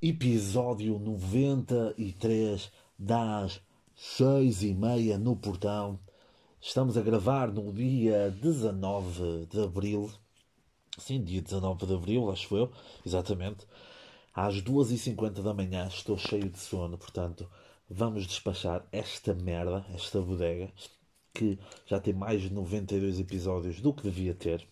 Episódio 93 das 6 e meia no portão. Estamos a gravar no dia 19 de Abril. Sim, dia 19 de Abril, acho eu, exatamente. Às 2h50 da manhã estou cheio de sono, portanto vamos despachar esta merda, esta bodega, que já tem mais de 92 episódios do que devia ter.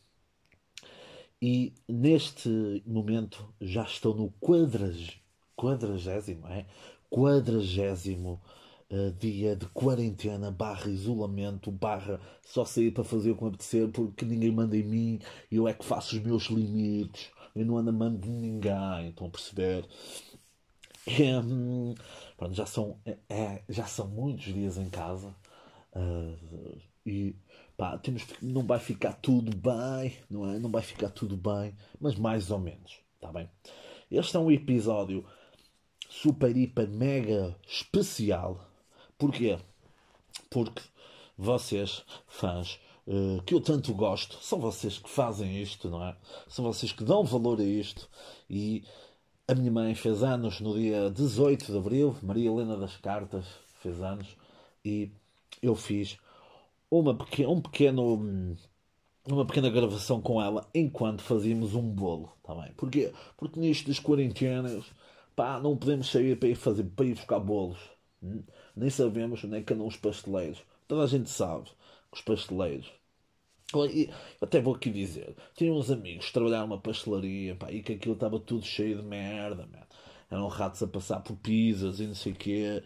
E neste momento já estou no quadrag... quadragésimo, é? Quadragésimo uh, dia de quarentena, barra isolamento, barra só sair para fazer o que me apetecer porque ninguém manda em mim, eu é que faço os meus limites, eu não ando a mando de ninguém, estão a perceber? É, pronto, já, são, é, é, já são muitos dias em casa uh, e pá, temos, não vai ficar tudo bem, não é? Não vai ficar tudo bem, mas mais ou menos, está bem? Este é um episódio super, hiper, mega especial. Porquê? Porque vocês, fãs, uh, que eu tanto gosto, são vocês que fazem isto, não é? São vocês que dão valor a isto e a minha mãe fez anos no dia 18 de abril, Maria Helena das Cartas fez anos e eu fiz uma um pequeno, uma pequena gravação com ela enquanto fazíamos um bolo, tá bem? Porquê? Porque nisto das quarentenas, pá, não podemos sair para ir, fazer, para ir buscar bolos. Hum? Nem sabemos onde é que andam os pasteleiros. Toda a gente sabe que os pasteleiros. E até vou aqui dizer, tinha uns amigos que trabalharam numa pastelaria pá, e que aquilo estava tudo cheio de merda, man. eram ratos a passar por pizzas e não sei o quê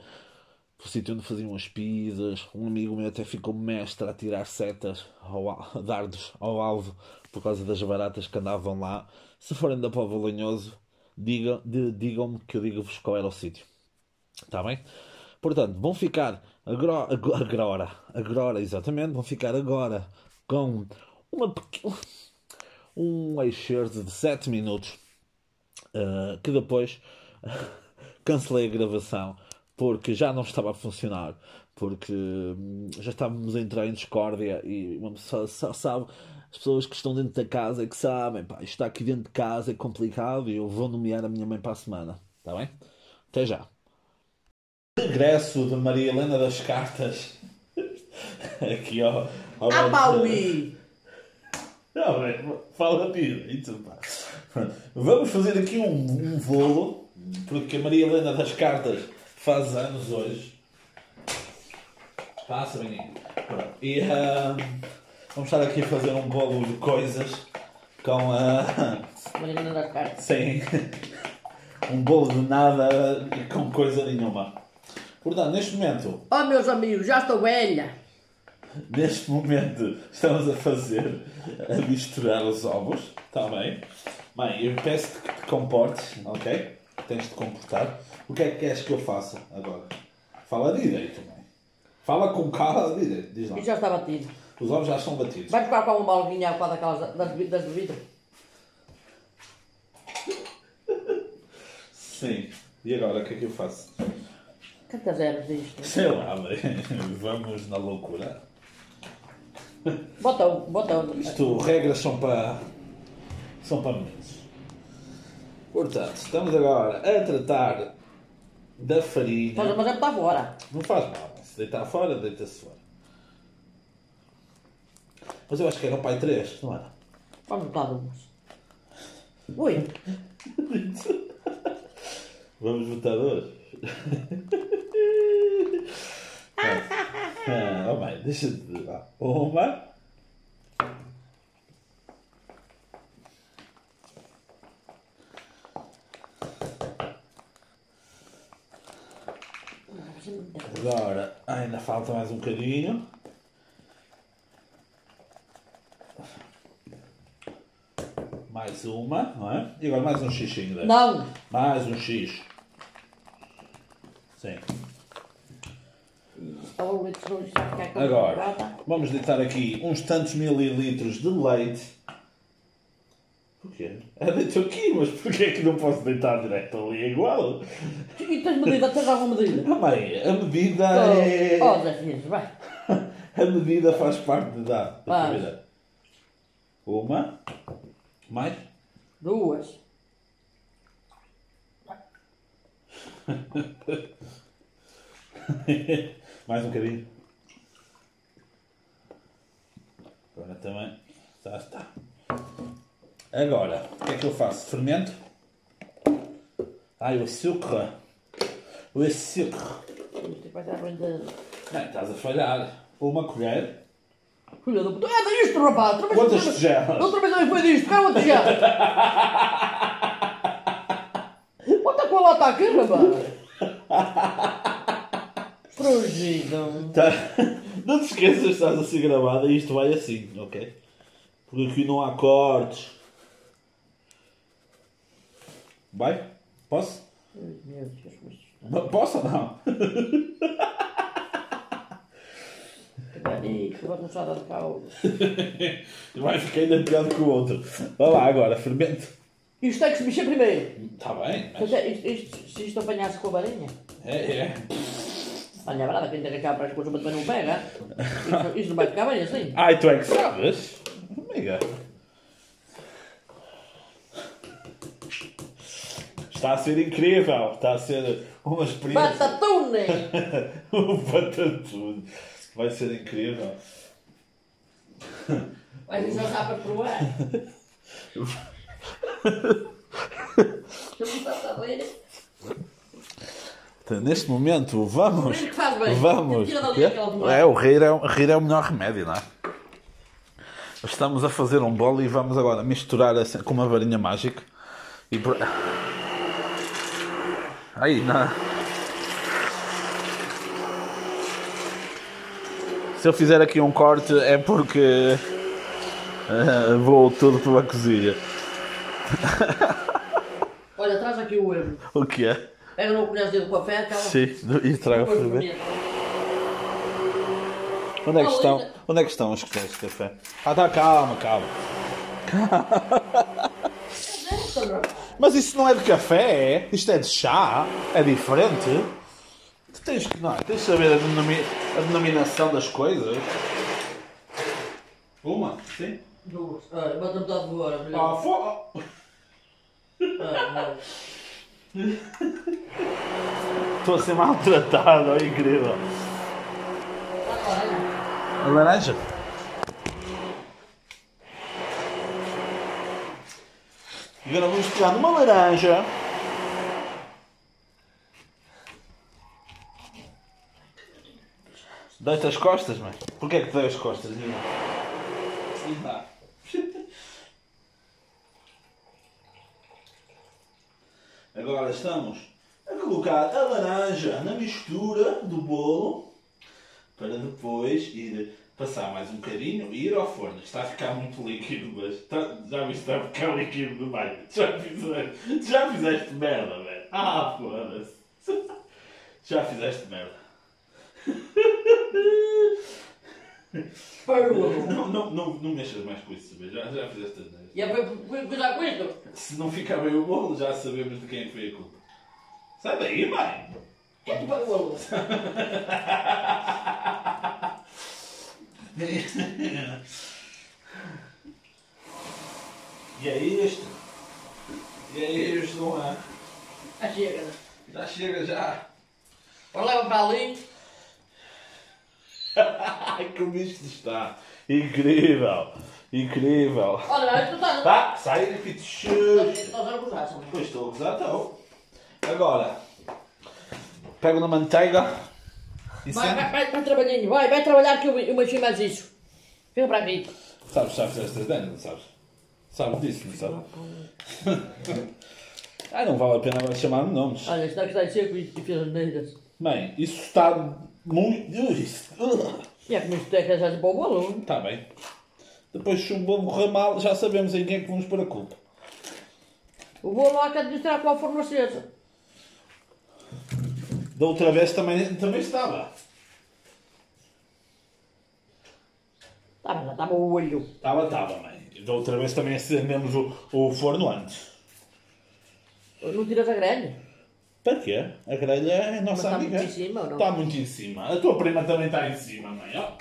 o sítio onde faziam as pizzas. Um amigo meu até ficou mestre a tirar setas, ao, dardos ao alvo por causa das baratas que andavam lá. Se forem da Povo Lanhoso, digam, digam-me que eu digo-vos qual era o sítio. Está bem? Portanto, vão ficar agora, agora, agora, exatamente, vão ficar agora com uma um excerto de 7 minutos uh, que depois cancelei a gravação porque já não estava a funcionar, porque hum, já estávamos a entrar em discórdia e uma pessoa só sabe, as pessoas que estão dentro da casa é que sabem, pá, isto está aqui dentro de casa é complicado e eu vou nomear a minha mãe para a semana, está bem? Até já. Regresso de Maria Helena das Cartas. Aqui ó. ao ah, Pauli! Não, fala direito, pá. Vamos fazer aqui um, um voo, porque a Maria Helena das Cartas faz anos hoje. Passa, menino. E uh, vamos estar aqui a fazer um bolo de coisas com a. Mariana da carta. Sim. Um bolo de nada e com coisa nenhuma. Portanto, neste momento. Oh, meus amigos, já estou velha. Neste momento estamos a fazer, a misturar os ovos, está bem? Bem, eu peço-te que te comportes, ok? Tens de comportar. O que é que queres que eu faça agora? Fala direito, mãe. Fala com calma direito. Diz lá. E já está batido. Os ovos já estão batidos. Vai buscar com uma balguinha para daquelas das, das do vidro? Sim. E agora, o que é que eu faço? Quantas eras disto? Sei lá, vamos na loucura. Bota, bota. Isto, regras são para. são para meninos. Portanto, estamos agora a tratar da farinha. Mas, mas é para fora. Não faz mal. Se deitar fora, deita-se fora. Mas eu acho que era o pai 3, não era? Vamos botar umas. Ui. Vamos botar dois. ah, oh, mãe, deixa-te. Uma. Agora ainda falta mais um bocadinho. Mais uma, não é? E agora mais um X ainda. Não! Mais um X. Sim. Agora, vamos deitar aqui uns tantos mililitros de leite. Porquê? É deito aqui, mas porquê é que não posso deitar direto ali? É igual. E tens medida? Tens alguma medida? Ah, mãe, a medida oh, é. Oh, Zé Filhos, vai. a medida faz parte da, da comida. Uma. Mais? Duas. Mais um bocadinho. Agora também. Já está. Agora, o que é que eu faço? Fermento? Ai, o açúcar. O açúcar. Isto. Não, estás a falhar. Uma colher. Filha da puta. É disto, rapaz. Outra vez- Quantas outra vez- tigelas? Outra vez também foi disto. Quero outra tigela. Bota com a lata aqui, rapaz. Progido. Tá. Não te esqueças que estás a ser gravada e isto vai assim, ok? Porque aqui não há cortes. Vai? Posso? Meu Deus. Não, Posso ou não? Peraí, que começar a dar caldo. Vai ficar ainda pior do que o outro. Vai lá agora, fermento. Isto tem que se mexer primeiro. Está bem, mas... É, isto, isto, se isto apanhasse com a varinha. É, é. Olha, a verdade, quem tem que acabar para as coisas, mas também não pega. Isto, isto não vai ficar bem assim. Ai, tu é que sabes? Amiga. Está a ser incrível. Está a ser uma experiência. Batatune! o batatune. Vai ser incrível. Vai deixar já para provar. Então, neste momento, vamos. rir que faz bem. Vamos. Tomada. É, o rir é, o- rir é o melhor remédio, não é? Estamos a fazer um bolo e vamos agora misturar assim, com uma varinha mágica. E. Aí, não. Se eu fizer aqui um corte é porque eh, vou tudo pela cozinha. Olha, traz aqui o erro. O que é? Pega no colher de café, aquela. Sim, e traga ferver. fermenta. Onde é que estão, onde é que estão as colheres de café? Ah, tá, calma, calma. Não. Mas isso não é de café, é? Isto é de chá, é diferente. Tu tens que, não, é? tens de saber a, denomi- a denominação das coisas. Uma, sim. Duas. Olha, bota metade de filha. Ah, fo... Ah. Estou a ser maltratado, é incrível. Olha, A laranja? Agora vamos pegar numa laranja. Dei-te as costas, mãe. Porquê é que te dei as costas? Diz lá. Agora estamos a colocar a laranja na mistura do bolo para depois ir passar mais um bocadinho e ir ao forno. Está a ficar muito líquido, mas está- já viste está a ficar líquido demais. Já fizeste, já fizeste merda, velho. Ah, foda-se. Já fizeste merda. Parou. Não, não, não, não mexas mais com isso? Já, já fizeste as merdas. E é para cuidar com isto. Se não ficar bem o bolo, já sabemos de quem foi a culpa. Sai daí, mãe! Quem te pagou? E é isto. E é isto, não é? Ah, chega. né? Já chega, já. Leva para ali. Ai, como isto está. Incrível. Incrível. Olha, tu estás. Tá, sai de gozar, sabe? Pois estou a gozar, estou. Agora, pego na manteiga e Vai, vai, sento. vai, vai trabalhinho, vai, vai trabalhar que eu, mexi mais isso. Vem para aqui. Sabes, já fizeste as dentes, não sabes? Sabes disso, não sabes? Ai, não vale a pena agora chamar-me nomes. Olha, está que está em seco e fez as neiras. Bem, isso está muito. Isso. E é isto é que já para o bolo. Está bem. Depois, se o bolo correr mal, já sabemos em quem é que vamos pôr a culpa. O bolo há que administrar com a forma acesa. Da outra vez também, também estava. Tá, mas já estava o olho. Estava, estava, mãe. Da outra vez também acendemos o, o forno antes. Não tiras a grelha? Para quê? A grelha é a nossa está amiga. muito em cima ou não? Está muito em cima. A tua prima também está em cima, mãe. ó.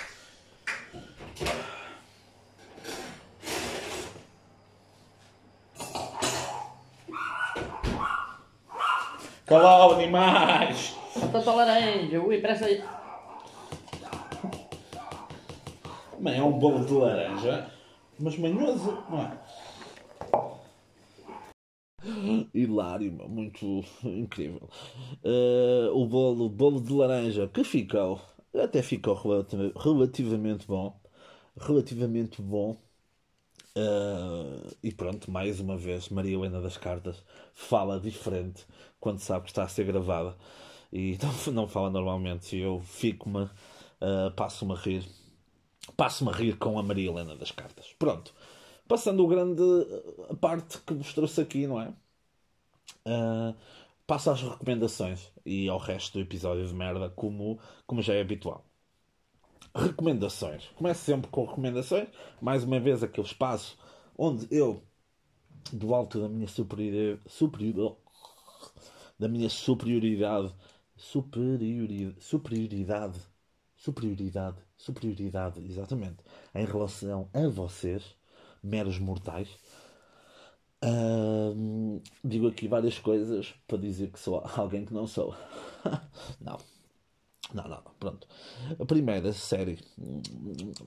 Calou, animais! Tanto laranja, ui, parece aí. Bem, é um bolo de laranja, mas manhoso, não é? Hilário, muito incrível. Eh, o bolo, bolo de laranja que ficou, até ficou relativ- relativamente bom. Relativamente bom. Eh, e pronto, mais uma vez, Maria Helena das Cartas fala diferente quando sabe que está a ser gravada e não, não fala normalmente. Eu fico-me, eh, passo-me a rir, passo-me a rir com a Maria Helena das Cartas. Pronto, passando o grande a parte que vos trouxe aqui, não é? Uh, passo às recomendações e ao resto do episódio de merda, como, como já é habitual. Recomendações. Começo sempre com recomendações. Mais uma vez, aquele espaço onde eu, do alto da minha superioridade, superior, da minha superioridade, superioridade, superioridade, superioridade, superioridade, exatamente, em relação a vocês, meros mortais, Ahm, digo aqui várias coisas para dizer que sou alguém que não sou. não. Não, não, pronto. A primeira série,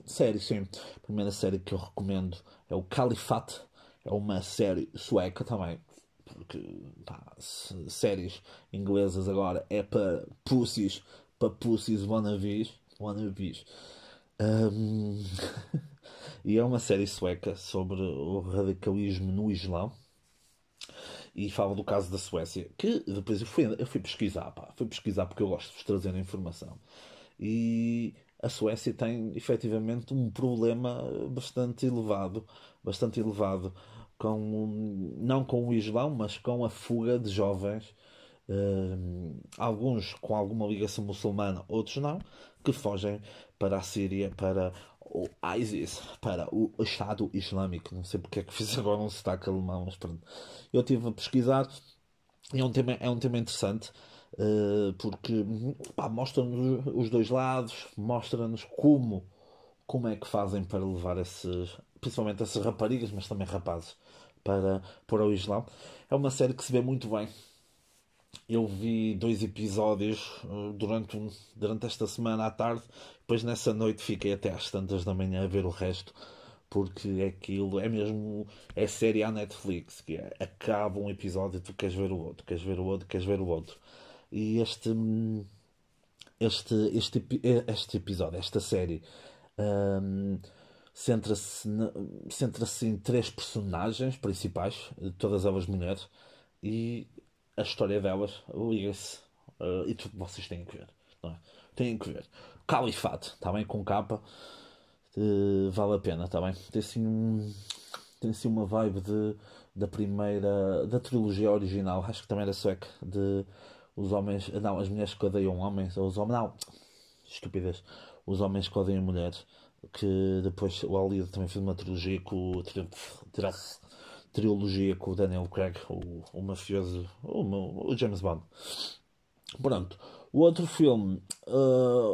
série sim, a primeira série que eu recomendo é o Califate. É uma série sueca também, porque pá, séries inglesas agora é para pussies, para pussies wannabes, wannabes. Ahm, e é uma série sueca sobre o radicalismo no Islão e fala do caso da Suécia, que depois eu fui, eu fui pesquisar, pá, fui pesquisar porque eu gosto de vos trazer a informação. E a Suécia tem efetivamente um problema bastante elevado, bastante elevado, com, não com o Islão, mas com a fuga de jovens, hum, alguns com alguma ligação muçulmana, outros não, que fogem para a Síria, para o ISIS, para o Estado Islâmico. Não sei porque é que fiz agora um sotaque alemão, mas pronto. Eu estive a pesquisar é um tema, é um tema interessante. eh, porque mostra-nos os dois lados, mostra-nos como, como é que fazem para levar esses, principalmente essas raparigas, mas também rapazes, para, para o Islão. É uma série que se vê muito bem. Eu vi dois episódios eh, durante, durante esta semana à tarde, depois nessa noite fiquei até às tantas da manhã a ver o resto, porque aquilo é mesmo, é série à Netflix, que é, acaba um episódio e tu queres ver o outro, queres ver o outro, queres ver o outro. E este, hum, este, este, este episódio, esta série, hum, centra-se centra-se em três personagens principais, todas elas mulheres, e a história delas liga-se. eh, e tu, vocês têm que ver, não é? Têm que ver. Califate, está bem? Com capa, eh, vale a pena, está bem? Tem assim, um, tem assim uma vibe de, da primeira, da trilogia original, acho que também era sueca, de os homens, não, as mulheres que odeiam homens, ou os homens, não, estupidez, os homens que odeiam mulheres, que depois o Alida também fez uma trilogia com o tri- tri- trilogia com o Daniel Craig, o, o mafioso, o, o James Bond. Pronto. O outro filme, ah,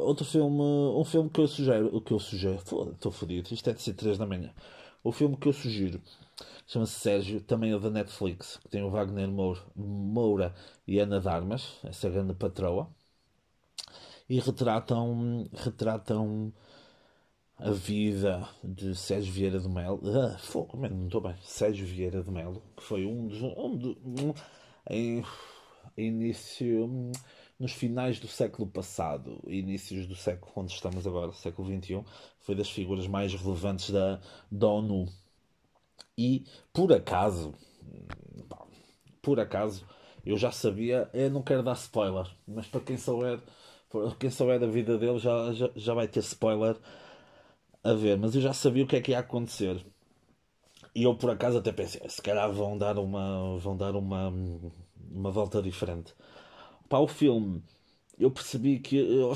outro filme, um filme que eu sugiro, o que eu sugiro, estou fodido, isto é de ser 3 da manhã. O filme que eu sugiro chama-se Sérgio, também é da Netflix, que tem o Wagner Moura, Moura e Ana Darmas, essa grande patroa, e retratam, retratam a vida de Sérgio Vieira de Melo. Ah, fogo, mano, não estou bem. Sérgio Vieira de Melo, que foi um dos. Um, do- um, em início. hum, Nos finais do século passado, inícios do século onde estamos agora, século XXI, foi das figuras mais relevantes da, da ONU. E, por acaso, por acaso, eu já sabia, eu não quero dar spoiler, mas para quem souber, para quem souber da vida dele já, já, já vai ter spoiler a ver, mas eu já sabia o que é que ia acontecer. E eu por acaso até pensei, se calhar vão dar uma, vão dar uma, uma volta diferente. Para o filme, eu percebi que eu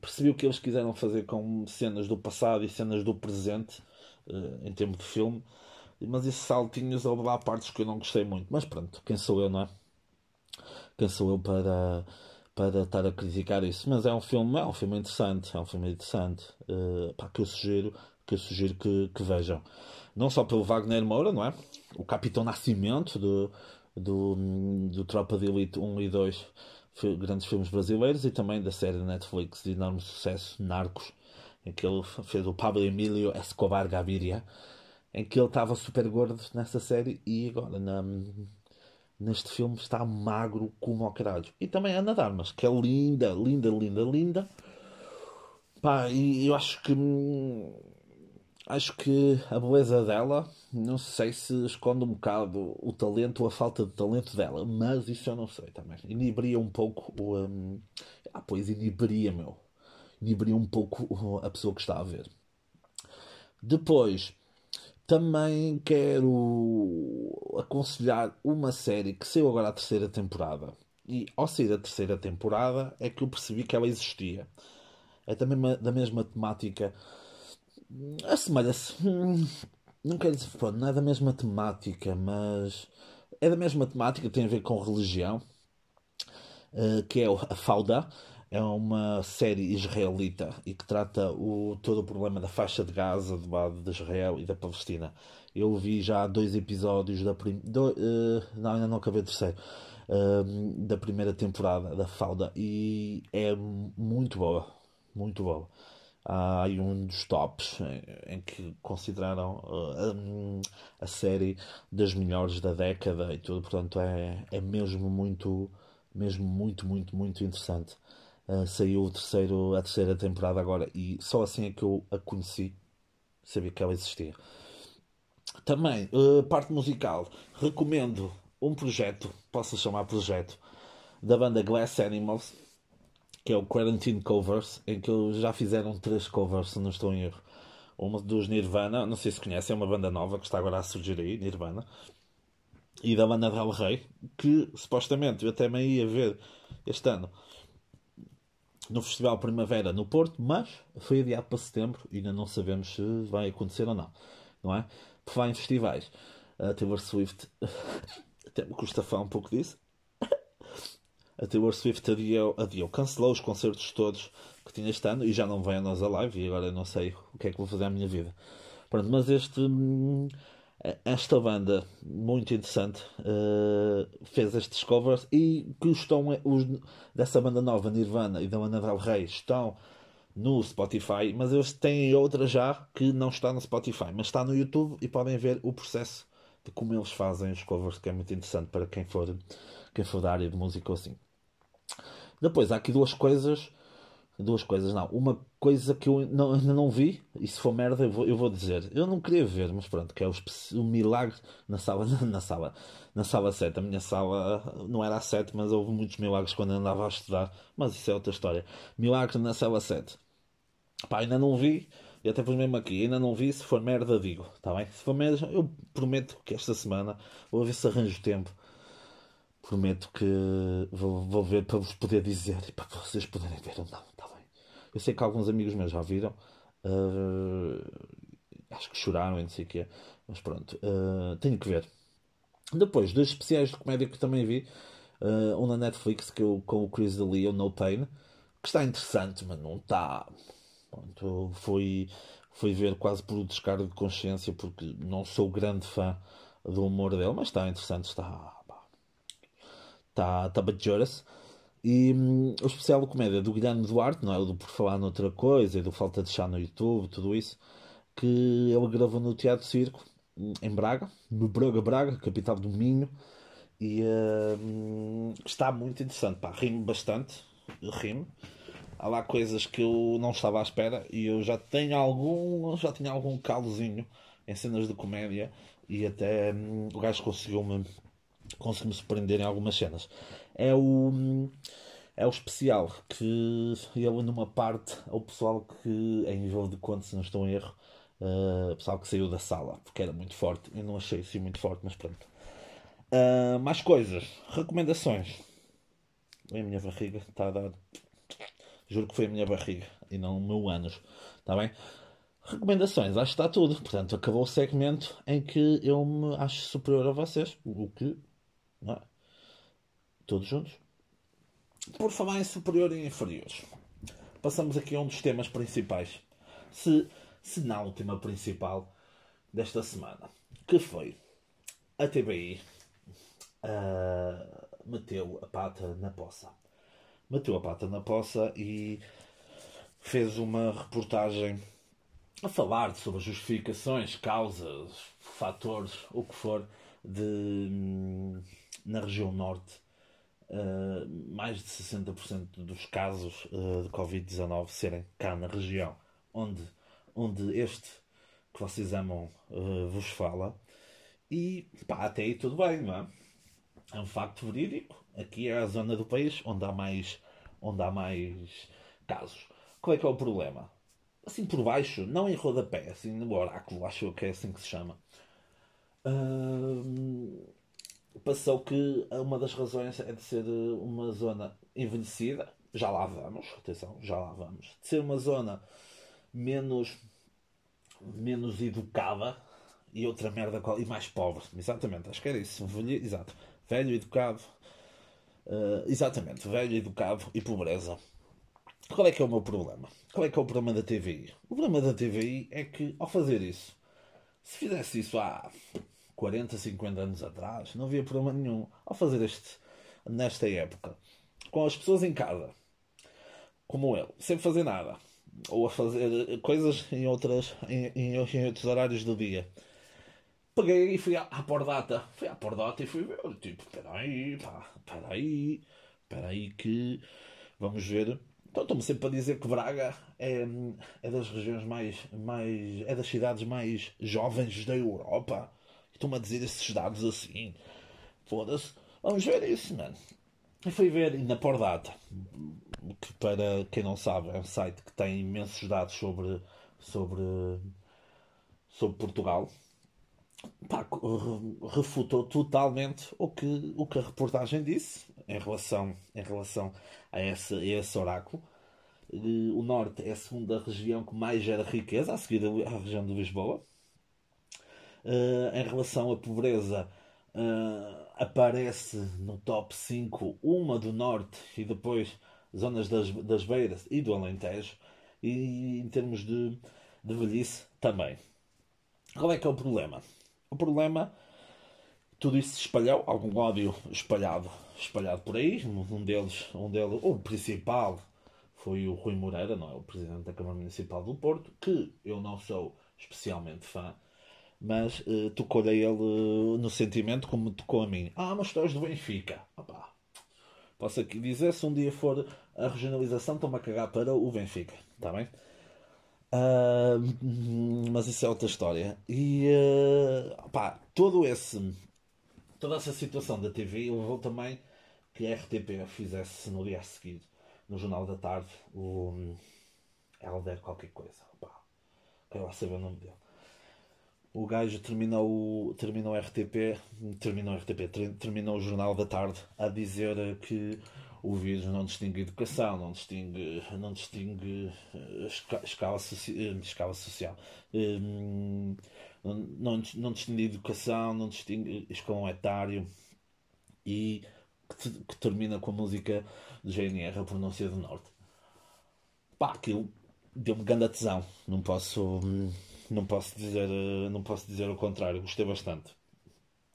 percebi o que eles quiseram fazer com cenas do passado e cenas do presente, eh, em termos de filme, mas esses saltinhos houve partes que eu não gostei muito. Mas pronto, quem sou eu, não é? Quem sou eu para, para estar a criticar isso? Mas é um filme, é um filme interessante, é um filme interessante, pá, que eu sugiro, que eu sugiro que, que vejam. Não só pelo Wagner Moura, não é? O Capitão Nascimento de, do, do Tropa de Elite 1 e 2, fi- grandes filmes brasileiros, e também da série Netflix de enorme sucesso, Narcos, em que ele fez o Pablo Emílio Escobar Gaviria, em que ele estava super gordo nessa série e agora na, neste filme está magro como ao caralho. E também a Ana Darmas, que é linda, linda, linda, linda. Pá, e eu acho que acho que a beleza dela não sei se esconde um bocado o talento ou a falta de talento dela, mas isso eu não sei também. Inibiria um pouco o. hum, ah, pois inibiria, meu. Inibiria um pouco a pessoa que está a ver. Depois, também quero aconselhar uma série que saiu agora a terceira temporada. E ao sair a terceira temporada é que eu percebi que ela existia. É também da mesma temática. Assemelha-se. hum, Não quero dizer, pronto, não é da mesma temática, mas é da mesma temática, tem a ver com religião, eh, que é a Fauda. É uma série israelita e que trata o, todo o problema da faixa de Gaza, do lado de Israel e da Palestina. Eu vi já dois episódios da prim... do- eh, não, ainda não acabei o terceiro. eh, da primeira temporada da Fauda e é muito boa, muito boa. Há aí um dos tops em, em que consideraram eh, hum, a série das melhores da década e tudo, portanto é, é mesmo muito, mesmo muito, muito, muito interessante. Uh, saiu o terceiro, a terceira temporada agora e só assim é que eu a conheci, sabia que ela existia. Também, uh, parte musical, recomendo um projeto, posso chamar projeto, da banda Glass Animals, que é o Quarantine Covers, em que eles já fizeram três covers, se não estou em erro. Uma dos Nirvana, não sei se conhecem, é uma banda nova que está agora a surgir aí, Nirvana. E da banda Del Rey, que supostamente eu até me ia ver este ano no Festival Primavera no Porto, mas foi adiado para setembro e ainda não sabemos se vai acontecer ou não, não é? Por falar em festivais, a Taylor Swift até me custa falar um pouco disso. A Taylor Swift adiou, adiou, cancelou os concertos todos que tinha este ano e já não vem a nós a live e agora eu não sei o que é que vou fazer à minha vida. Pronto, mas este, hum, esta banda muito interessante eh, fez estes covers e que estão os, dessa banda nova Nirvana e da Lana Del Rey estão no Spotify, mas eles têm outra já que não está no Spotify, mas está no YouTube e podem ver o processo de como eles fazem os covers, que é muito interessante para quem for, quem for da área de música ou assim. Depois há aqui duas coisas. Duas coisas, não. Uma coisa que eu ainda não vi, e se for merda eu vou, eu vou dizer. Eu não queria ver, mas pronto, que é o, o milagre na sala, na sala, na sala 7. A minha sala não era a 7, mas houve muitos milagres quando andava a estudar. Mas isso é outra história. Milagre na sala 7. Pá, ainda não vi, e até pus mesmo aqui, ainda não vi, se for merda digo, tá bem? Se for merda, eu prometo que esta semana vou ver se arranjo tempo. Prometo que vou, vou ver para vos poder dizer e para vocês poderem ver ou não, tá? Eu sei que alguns amigos meus já viram, ah, acho que choraram e não sei o quê, mas pronto, ah, tenho que ver. Depois, dois especiais de comédia que também vi, ah, um na Netflix que eu, com o Chris D'Elia, o No Pain, que está interessante, mas não está. Pronto, fui, fui ver quase por descargo de consciência, porque não sou grande fã do humor dele, mas está interessante, está. Está tá bajoras. E hum, o especial de comédia do Guilherme Duarte, não é? O do Por Falar Noutra Coisa e do Falta de Chá no YouTube, tudo isso, que ele gravou no Teatro Circo, em Braga, no Braga, Braga, capital do Minho, e hum, está muito interessante, pá, rimo bastante, rimo. Há lá coisas que eu não estava à espera e eu já tenho algum, já tinha algum calozinho em cenas de comédia e até hum, o gajo conseguiu-me conseguiu-me surpreender em algumas cenas. É o é o especial que ele numa parte é o pessoal que em nível de conto, se não estou em erro, uh, pessoal que saiu da sala, porque era muito forte. Eu não achei assim muito forte, mas pronto. Uh, mais coisas, recomendações. A minha barriga está a dar. Juro que foi a minha barriga e não o meu ânus. Está bem? Recomendações, acho que está tudo. Portanto, acabou o segmento em que eu me acho superior a vocês. O que. É? Todos juntos. Por falar em superior e inferiores, passamos aqui a um dos temas principais. Se, se não o tema principal desta semana. Que foi a TBI uh, meteu a pata na poça. Meteu a pata na poça e fez uma reportagem a falar sobre justificações, causas, fatores, o que for, de, hum, na região norte. Uh, mais de 60% dos casos uh, de Covid-19 serem cá na região onde, onde este que vocês amam uh, vos fala. E pá, até aí tudo bem, não é? É um facto verídico. Aqui é a zona do país onde há mais, onde há mais casos. Qual é que é o problema? Assim por baixo, não em rodapé, assim no oráculo, acho que é assim que se chama. Passou que uma das razões é de ser uma zona envelhecida, já lá vamos, atenção, já lá vamos, de ser uma zona menos, menos educada e outra merda e mais pobre, exatamente, acho que era isso, velho, exato, velho, educado, uh, exatamente, velho, educado e pobreza. Qual é que é o meu problema? Qual é que é o problema da TVI? O problema da TVI é que, ao fazer isso, se fizesse isso há 40, 50 anos atrás, não havia problema nenhum. Ao fazer este, nesta época, com as pessoas em casa, como eu, sem fazer nada, ou a fazer coisas em, outras, em, em, em outros horários do dia, peguei e fui à, à Pordata. Fui à Pordata e fui ver, tipo, peraí, pá, peraí, peraí que vamos ver então estou-me sempre a dizer que Braga é, é das regiões mais, mais. é das cidades mais jovens da Europa. Estou-me a dizer esses dados assim. Foda-se. Vamos ver isso, mano. E fui ver na Pordata, que para quem não sabe é um site que tem imensos dados sobre, sobre, sobre Portugal. Pá, refutou totalmente o que, o que a reportagem disse em relação, em relação a, esse, a esse oráculo. O Norte é a segunda região que mais gera riqueza, a seguir a região de Lisboa. Uh, em relação à pobreza, uh, aparece no top 5 uma do Norte e depois zonas das, das Beiras e do Alentejo. E em termos de, de velhice, também. Qual é que é o problema? O problema tudo isso se espalhou, algum ódio espalhado, espalhado por aí. Um deles, um deles, o principal foi o Rui Moreira, não é? O presidente da Câmara Municipal do Porto, que eu não sou especialmente fã, mas uh, tocou-lhe a ele uh, no sentimento como tocou a mim. Ah, mas tu és do Benfica. Opa. Posso aqui dizer, se um dia for a regionalização, estou-me a cagar para o Benfica, está bem? Uh, mas isso é outra história. E uh, pá, todo esse toda essa situação da TV levou também que a RTP fizesse no dia a seguir, no Jornal da Tarde, o Helder qualquer coisa. Pá, quero lá saber o nome dele. O gajo terminou, terminou o RTP, terminou o RTP, terminou o Jornal da Tarde a dizer que o vírus não distingue educação, não distingue, não distingue eh, escala, eh, escala social. Um, não, não distingue educação, não distingue escalão etário e que, que, termina com a música do GNR, a pronúncia do Norte. Pá, aquilo deu-me grande tesão, não posso, não posso dizer, não posso dizer o contrário, gostei bastante.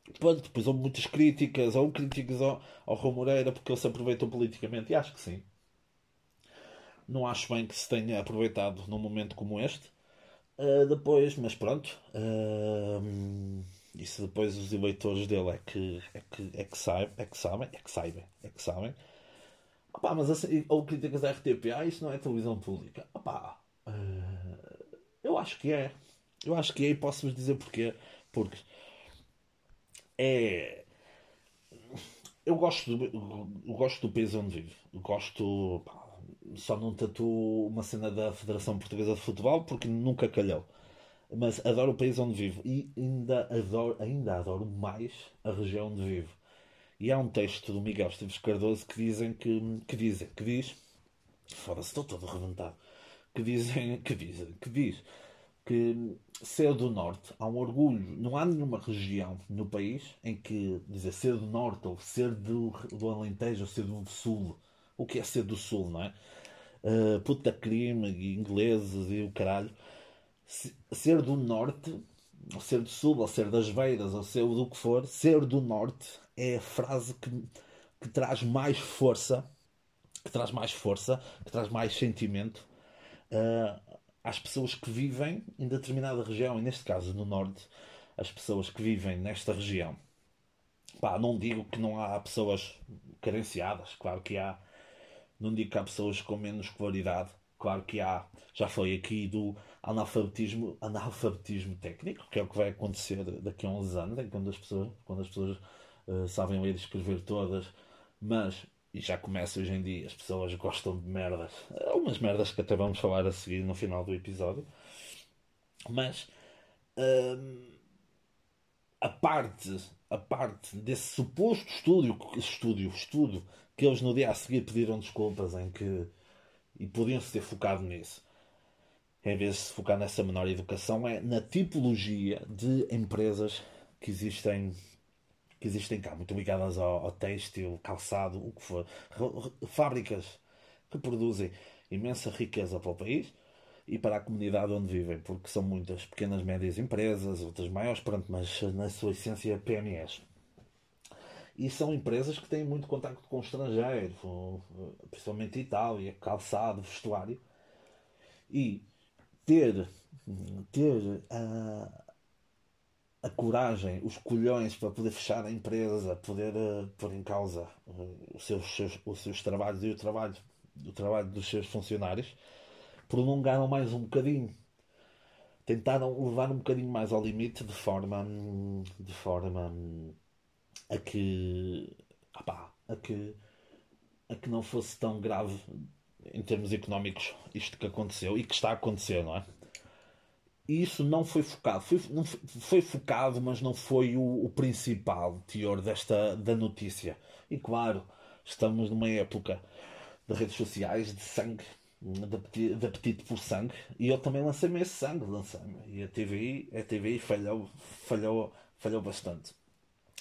Depois, depois houve muitas críticas, ou críticas ao, ao Rui Moreira porque ele se aproveitou politicamente, e acho que sim. Não acho bem que se tenha aproveitado num momento como este. Uh, depois, mas pronto, uh, isso depois os eleitores dele é que, é que, é que, sabe, é que sabem, é que sabem, é que sabem. Opa, mas assim, ou críticas da RTP, ah, isso não é televisão pública. Opa, uh, eu acho que é. Eu acho que e posso-vos dizer porquê. Porque é. Eu gosto do, eu gosto do país onde vivo. Gosto. Pá, só não tatuo uma cena da Federação Portuguesa de Futebol porque nunca calhou. Mas adoro o país onde vivo e ainda adoro, ainda adoro mais a região onde vivo. E há um texto do Miguel Esteves Cardoso que dizem que, que dizem, que diz, foda-se, estou todo reventado, que dizem, que dizem, que diz que ser do Norte há um orgulho, não há nenhuma região no país em que dizer ser do Norte ou ser do, do Alentejo ou ser do Sul, o que é ser do Sul, não é? uh, puta crime, ingleses e o caralho. Ser do norte ou ser do sul, ou ser das beiras, ou ser do que for, ser do norte é a frase que, que traz mais força, que traz mais força, que traz mais sentimento uh, às pessoas que vivem em determinada região, e neste caso no norte, as pessoas que vivem nesta região. Pá, não digo que não há pessoas carenciadas, claro que há. Não digo que há pessoas com menos qualidade, claro que há. Já foi aqui do analfabetismo, analfabetismo técnico, que é o que vai acontecer daqui a uns anos, quando as pessoas, quando as pessoas uh, sabem ler e escrever todas, mas e já começa hoje em dia, as pessoas gostam de merdas. Algumas merdas que até vamos falar a seguir no final do episódio. Mas hum, a parte a parte desse suposto estúdio, estúdio, estudo que eles no dia a seguir pediram desculpas em que e podiam-se ter focado nisso em vez de se focar nessa menor educação é na tipologia de empresas que existem que existem cá, muito ligadas ao, ao têxtil, calçado, o que for. Fábricas que produzem imensa riqueza para o país e para a comunidade onde vivem, porque são muitas pequenas, médias empresas, outras maiores, pronto, mas na sua essência PMEs. E são empresas que têm muito contacto com o estrangeiro, principalmente Itália, calçado, vestuário. E ter, ter a, a coragem, os colhões para poder fechar a empresa, poder uh, pôr em causa uh, os, seus, seus, os seus trabalhos e o trabalho, o trabalho dos seus funcionários, prolongaram mais um bocadinho. Tentaram levar um bocadinho mais ao limite de forma, de forma a que, opá, a que, a que não fosse tão grave em termos económicos isto que aconteceu e que está a acontecer, não é? E isso não foi focado. Foi, não foi, foi focado, mas não foi o, o, principal teor desta, da notícia. E claro, estamos numa época de redes sociais, de sangue, de apetite, de apetite por sangue. E eu também lancei-me esse sangue, lancei-me. E a TVI, a TVI falhou, falhou, falhou bastante.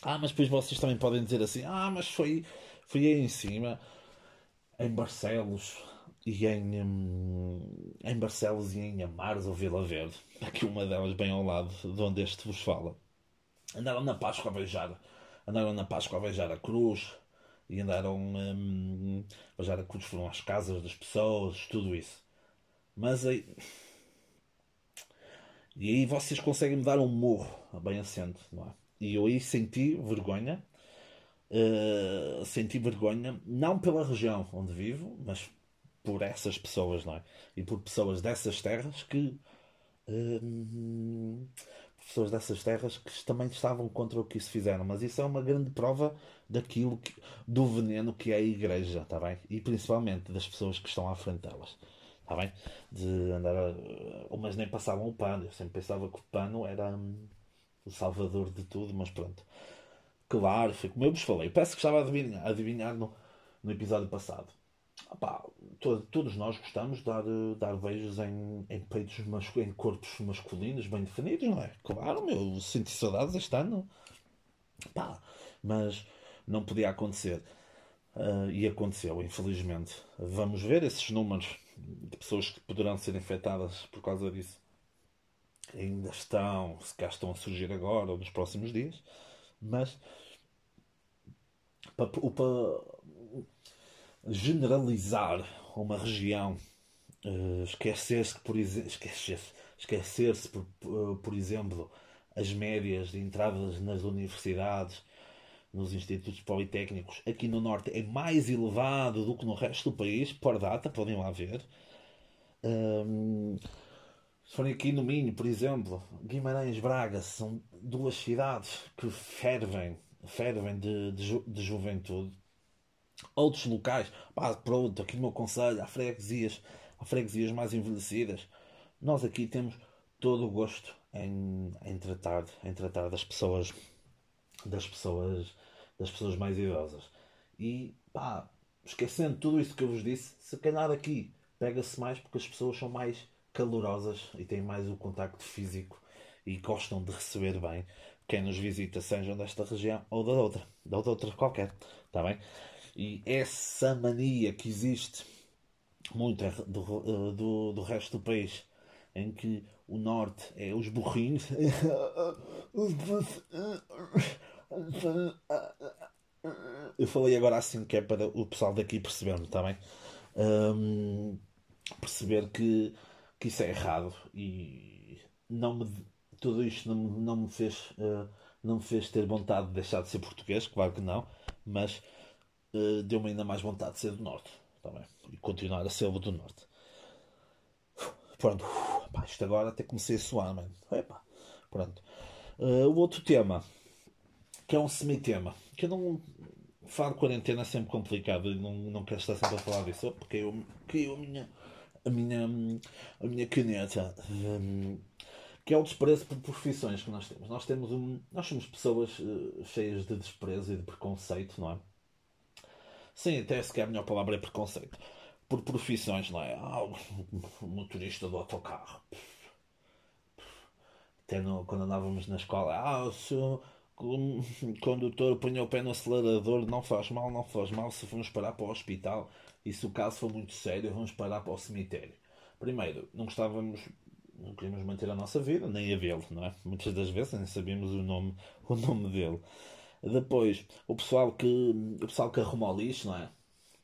Ah, mas depois vocês também podem dizer assim: ah, mas foi, foi aí em cima, em Barcelos, e em, hum, em Barcelos e em Amares ou Vila Verde, aqui uma delas bem ao lado de onde este vos fala, andaram na Páscoa a beijar, andaram na Páscoa a beijar a cruz e andaram hum, a beijar a cruz, foram às casas das pessoas, tudo isso. Mas aí. E aí vocês conseguem me dar um morro bem assente, não é? E eu aí senti vergonha, uh, senti vergonha, não pela região onde vivo, mas por essas pessoas, não é? E por pessoas dessas terras que. Hum, pessoas dessas terras que também estavam contra o que isso fizeram, mas isso é uma grande prova daquilo que, do veneno que é a igreja, está bem? E principalmente das pessoas que estão à frente delas, está bem? De andar, a, umas nem passavam o pano, eu sempre pensava que o pano era hum, o salvador de tudo, mas pronto. Claro, foi como eu vos falei, eu peço que estava a adivinhar, adivinhar no, no episódio passado Opá, todos nós gostamos de dar, dar beijos em, em peitos, em corpos masculinos bem definidos, não é? Claro, meu, senti saudades este ano. Pá, mas não podia acontecer. Uh, e aconteceu, infelizmente. Vamos ver esses números de pessoas que poderão ser infectadas por causa disso. Ainda estão, se cá estão a surgir agora ou nos próximos dias, mas para, generalizar uma região, uh, esquecer-se, por, esquecer esquecer-se por, uh, por exemplo, as médias de entradas nas universidades, nos institutos politécnicos, aqui no Norte é mais elevado do que no resto do país, por data, podem lá ver. Um, se forem aqui no Minho, por exemplo, Guimarães, Braga, são duas cidades que fervem, fervem de, de, ju de juventude outros locais, pá, pronto, aqui no meu conselho, há freguesias, há freguesias mais envelhecidas. Nós aqui temos todo o gosto em, em, tratar, em tratar das pessoas, das pessoas, das pessoas mais idosas. E pá, esquecendo tudo isso que eu vos disse, se calhar aqui pega-se mais porque as pessoas são mais calorosas e têm mais o contacto físico e gostam de receber bem quem nos visita, sejam desta região ou da outra, da outra qualquer, está bem? E essa mania que existe muito do, do, do resto do país em que o norte é os burrinhos. Eu falei agora assim que é para o pessoal daqui perceber-me, bem? Hum, perceber que, que isso é errado e não me, tudo isto não, me- não me fez uh, não me fez ter vontade de deixar de ser português, claro que não, mas uh, deu-me ainda mais vontade de ser do norte, está bem? E continuar a o do norte. Pronto, Pá, isto agora até comecei a suar, mano. Epá, pronto. Uh, o outro tema, que é um semi-tema, que eu não. Falo quarentena é sempre complicado e não, não quero estar sempre a falar disso, porque eu caiu a minha, a minha, a minha caneta. hum, que é o desprezo por profissões que nós temos. Nós, temos um, nós somos pessoas eh, cheias de desprezo e de preconceito, não é? Sim, até se quer a melhor palavra é preconceito. Por profissões, não é? Ah, o motorista do autocarro. Até no- quando andávamos na escola, ah, o seu con- condutor põe o pé no acelerador, não faz mal, não faz mal, se formos parar para o hospital e se o caso for muito sério, vamos parar para o cemitério. Primeiro, não gostávamos, não queríamos manter a nossa vida, nem a dele, não é? Muitas das vezes nem sabíamos o nome, o nome dele. Depois, o pessoal que, o pessoal que arruma o lixo, não é?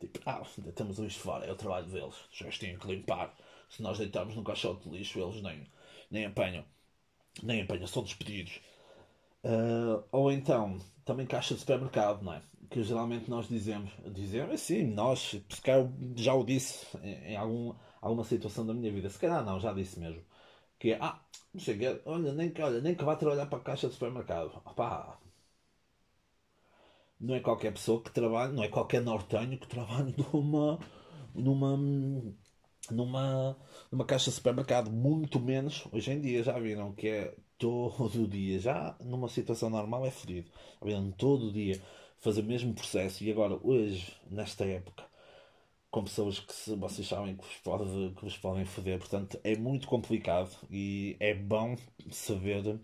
Tipo, ah, deitamos o lixo fora, é o trabalho deles. Os gajos têm que limpar. Se nós deitarmos no caixote de lixo, eles nem, nem apanham. Nem apanham, são despedidos. Ah, ou então, também caixa de supermercado, não é? Que geralmente nós dizemos, dizemos assim, nós, se calhar já o disse em, em algum, alguma situação da minha vida, se calhar não, já disse mesmo, que é, ah, não sei, olha, nem olha, nem que vá trabalhar para a caixa de supermercado. Opá, não é qualquer pessoa que trabalha, não é qualquer nortenho que trabalha numa, numa, numa, numa caixa de supermercado, muito menos hoje em dia, já viram que é todo dia, já numa situação normal é fodido, já viram todo dia fazer o mesmo processo. E agora hoje, nesta época, com pessoas que se- vocês sabem que vos, pode, que vos podem foder, portanto é muito complicado e é bom saber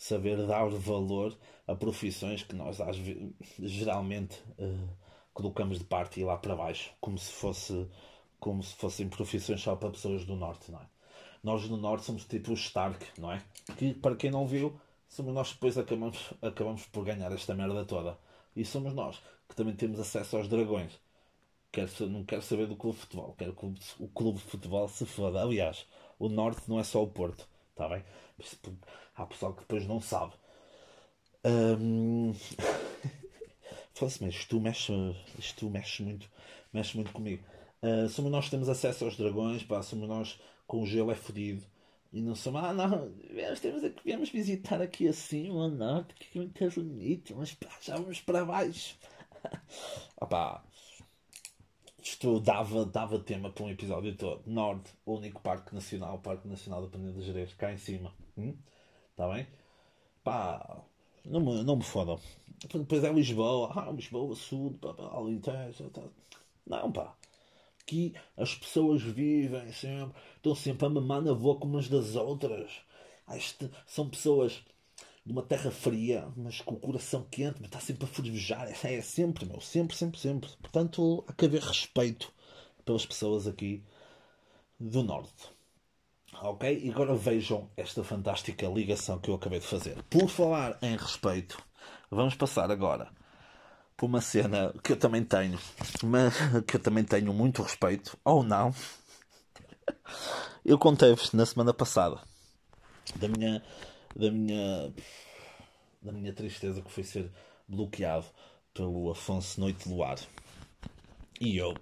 saber dar valor a profissões que nós às ve- geralmente eh, colocamos de parte e lá para baixo, como se fosse como se fossem profissões só para pessoas do norte, não é? Nós no norte somos tipo o Stark, não é? Que para quem não viu, somos nós que depois acabamos, acabamos por ganhar esta merda toda. E somos nós que também temos acesso aos dragões. Quero, não quero saber do clube de futebol, quero que o clube de futebol se foda. Aliás, o norte não é só o Porto, está bem? Há pessoal que depois não sabe. Hum... Fala-se, mas isto mexe, isto mexe muito, mexe muito comigo. Ah, somos nós que temos acesso aos dragões, pá, somos nós com o gelo é fodido. E não somos, ah não, viemos, temos viemos visitar aqui assim o norte, que é muito bonito, mas pá, já vamos para baixo. Opá, isto dava, dava tema para um episódio todo. Norte, único parque nacional, Parque Nacional da Penha de Jerez, cá em cima. Está bem? Pá, não me, não me fodam. Depois é Lisboa, ah, Lisboa, Sul, pá, Alentejo. Tá. Não, pá. Aqui as pessoas vivem sempre, estão sempre a mamar na boca umas das outras. Isto são pessoas de uma terra fria, mas com o coração quente, está sempre a fervejar. É, é sempre, meu, sempre, sempre, sempre. Portanto, há que haver respeito pelas pessoas aqui do Norte. Ok? E agora vejam esta fantástica ligação que eu acabei de fazer. Por falar em respeito, vamos passar agora por uma cena que eu também tenho, mas que eu também tenho muito respeito, ou não. Eu contei-vos na semana passada da minha da minha da minha tristeza que foi ser bloqueado pelo Afonso Noite Luar. E eu,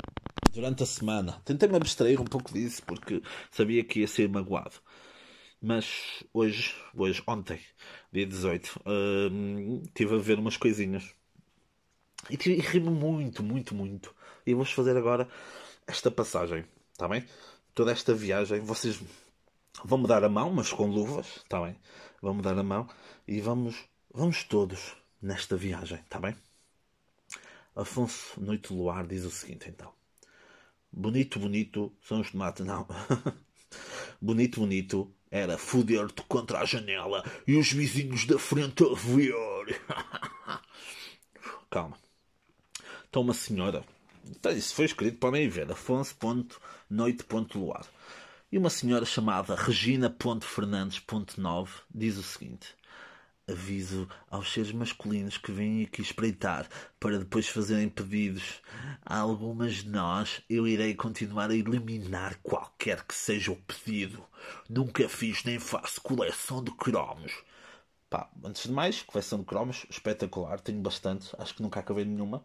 durante a semana, tentei-me abstrair um pouco disso porque sabia que ia ser magoado. Mas hoje, hoje ontem, dia 18, hum, estive a ver umas coisinhas. E, e ri-me muito, muito, muito. E vou-vos fazer agora esta passagem, está bem? Toda esta viagem, vocês vão me dar a mão, mas com luvas, está bem? Vão me dar a mão e vamos, vamos todos nesta viagem, está bem? Afonso Noite Luar diz o seguinte então. Bonito, bonito são os tomates, não. bonito, bonito era foder-te contra a janela e os vizinhos da frente a ver. Calma. Então uma senhora, então, isso foi escrito, podem ver, afonso.noite.luar. E uma senhora chamada Regina.Fernandes.9 diz o seguinte: Aviso aos seres masculinos que vêm aqui espreitar para depois fazerem pedidos. A algumas de nós eu irei continuar a eliminar qualquer que seja o pedido. Nunca fiz nem faço coleção de cromos. Pá, antes de mais, coleção de cromos, espetacular, tenho bastante, acho que nunca acabei nenhuma,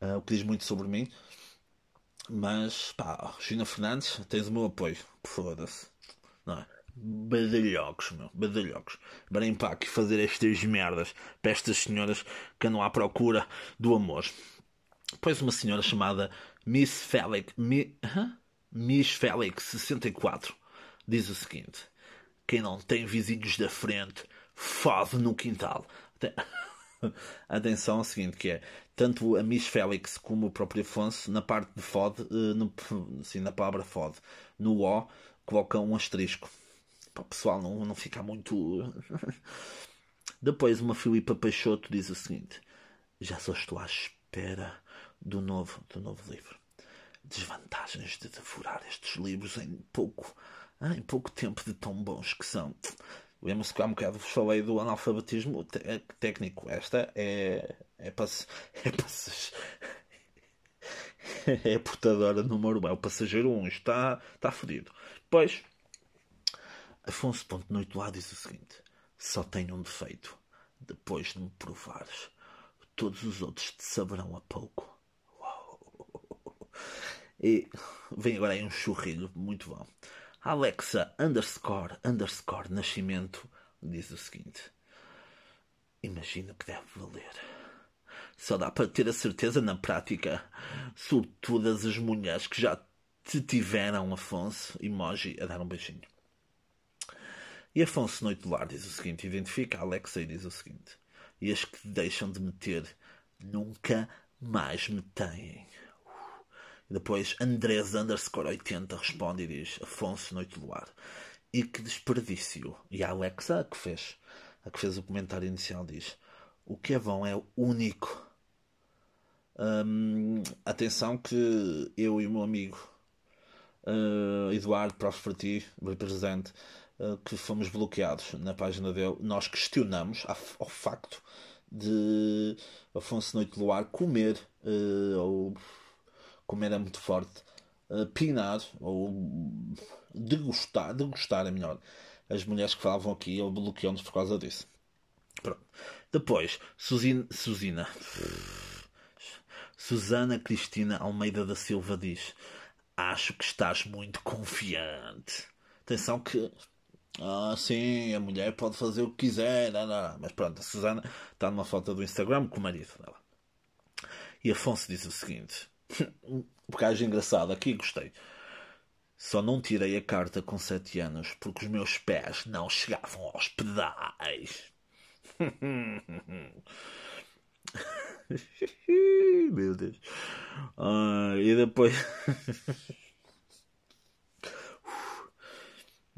uh, o que diz muito sobre mim. Mas, pá, Regina Fernandes, tens o meu apoio. Foda-se. Não é? Badalhocos, meu. Badalhocos. Vem para aqui fazer estas merdas para estas senhoras que andam à procura do amor. Pois uma senhora chamada Miss Felix, Mi, huh? Miss Felix 64 diz o seguinte: Quem não tem vizinhos da frente, fode no quintal. Atenção ao seguinte, que é tanto a Miss Félix como o próprio Afonso, na parte de FOD, eh, no, assim, na palavra FOD, no O, colocam um asterisco. Para o pessoal não, não ficar muito. Depois, uma Filipa Peixoto diz o seguinte: Já só estou à espera do novo, do novo livro. Desvantagens de devorar estes livros em pouco, ah, em pouco tempo de tão bons que são. Lembro-se que há um bocado vos falei do analfabetismo técnico. Esta é, é para é, para é portadora número 1, é o passageiro 1. Está, está fodido. Pois, Afonso Ponte Noite lá diz o seguinte: só tenho um defeito. Depois de me provares, todos os outros te saberão a pouco. Uau. E vem agora aí um churrilho muito bom. Alexa underscore underscore nascimento diz o seguinte: Imagino que deve valer. Só dá para ter a certeza na prática. Sobre todas as mulheres que já te tiveram, Afonso, emoji a dar um beijinho. E Afonso Noite Lar diz o seguinte: identifica Alexa e diz o seguinte: E as que deixam de me ter nunca mais me têm. E depois Andrés underscore 80 responde e diz Afonso Noite do Ar. E que desperdício. E a Alexa, a que fez, a que fez o comentário inicial, diz O que é bom é único. Hum, atenção que eu e o meu amigo uh, Eduardo Prosperti, representante, uh, que fomos bloqueados na página dele, nós questionamos ao facto de Afonso Noite do Ar comer uh, ou como era muito forte, uh, pinar ou degustar, degustar é melhor, as mulheres que falavam aqui, ele bloqueou-nos por causa disso. Pronto. Depois, Suzina, Suzina. Susana Cristina Almeida da Silva diz: Acho que estás muito confiante. Atenção que. Ah, sim, a mulher pode fazer o que quiser. Não, não, não. Mas pronto, a Susana está numa foto do Instagram com o marido dela. E Afonso diz o seguinte: um bocado engraçado, aqui gostei. Só não tirei a carta com 7 anos porque os meus pés não chegavam aos pedais. Meu Deus. Ah, e depois.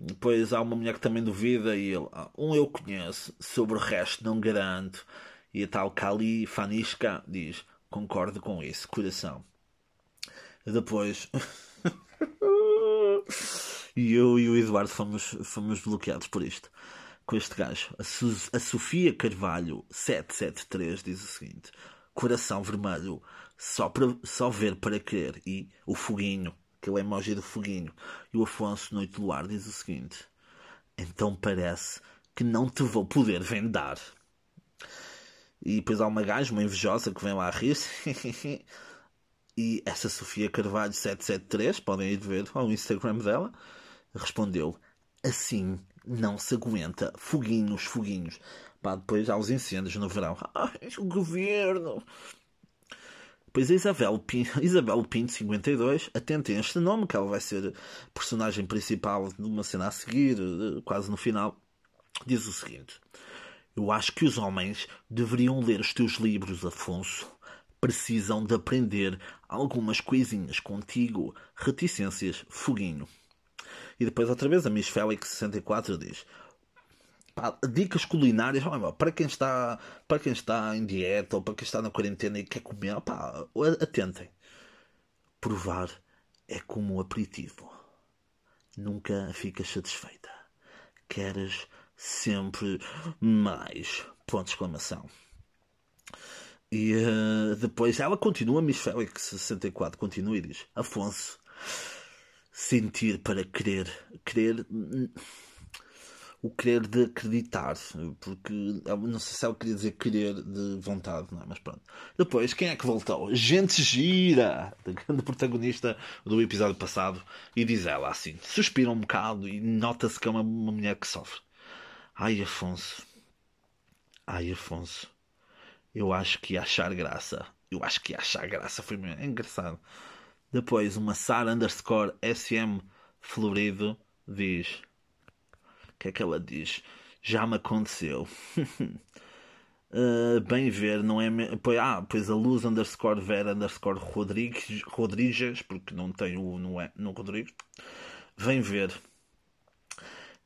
depois há uma mulher que também duvida e ele. Ah, um eu conheço, sobre o resto não garanto. E a tal Kali Fanisca diz: concordo com isso, coração. Depois. e eu e o Eduardo fomos, fomos bloqueados por isto. Com este gajo. A, Su a Sofia Carvalho 773 diz o seguinte: Coração vermelho, só, para, só ver para querer. E o foguinho, aquele emoji do foguinho. E o Afonso Noite do Lar diz o seguinte: Então parece que não te vou poder vendar. E depois há uma gaja, uma invejosa, que vem lá a rir-se. E essa Sofia Carvalho 773, podem ir ver ao Instagram dela, respondeu: Assim não se aguenta. Foguinhos, foguinhos. Pá, depois há os incêndios no verão. Ai, o governo. Pois a Isabel Pinto, Isabel Pinto 52, atentem a este nome, que ela vai ser personagem principal de uma cena a seguir, eh, quase no final. Diz o seguinte: Eu acho que os homens deveriam ler os teus livros, Afonso precisam de aprender algumas coisinhas contigo. Reticências, foguinho. E depois outra vez a Miss Félix 64 diz: dicas culinárias para quem está para quem está em dieta ou para quem está na quarentena e quer comer, atentem. Provar é como um aperitivo. nunca ficas satisfeita. Queres sempre mais. Ponto de exclamação. E uh, depois ela continua, Miss Félix 64 continua e diz: Afonso, sentir para querer, querer o querer de acreditar, porque não sei se ela queria dizer querer de vontade, não é? Mas pronto. Depois, quem é que voltou? Gente gira, a grande protagonista do episódio passado, e diz ela assim: suspira um bocado e nota-se que é uma, uma mulher que sofre. Ai, Afonso, ai, Afonso, eu acho que ia achar graça. Eu acho que ia achar graça, foi é engraçado. Depois, uma Sara underscore SM Florido diz que é que ela diz? Já me aconteceu. uh, bem ver, não é. Me... Pois, ah, pois a luz underscore Vera underscore Rodrigues, Rodrigues, porque não tem o no, é, no Rodrigues. Vem ver.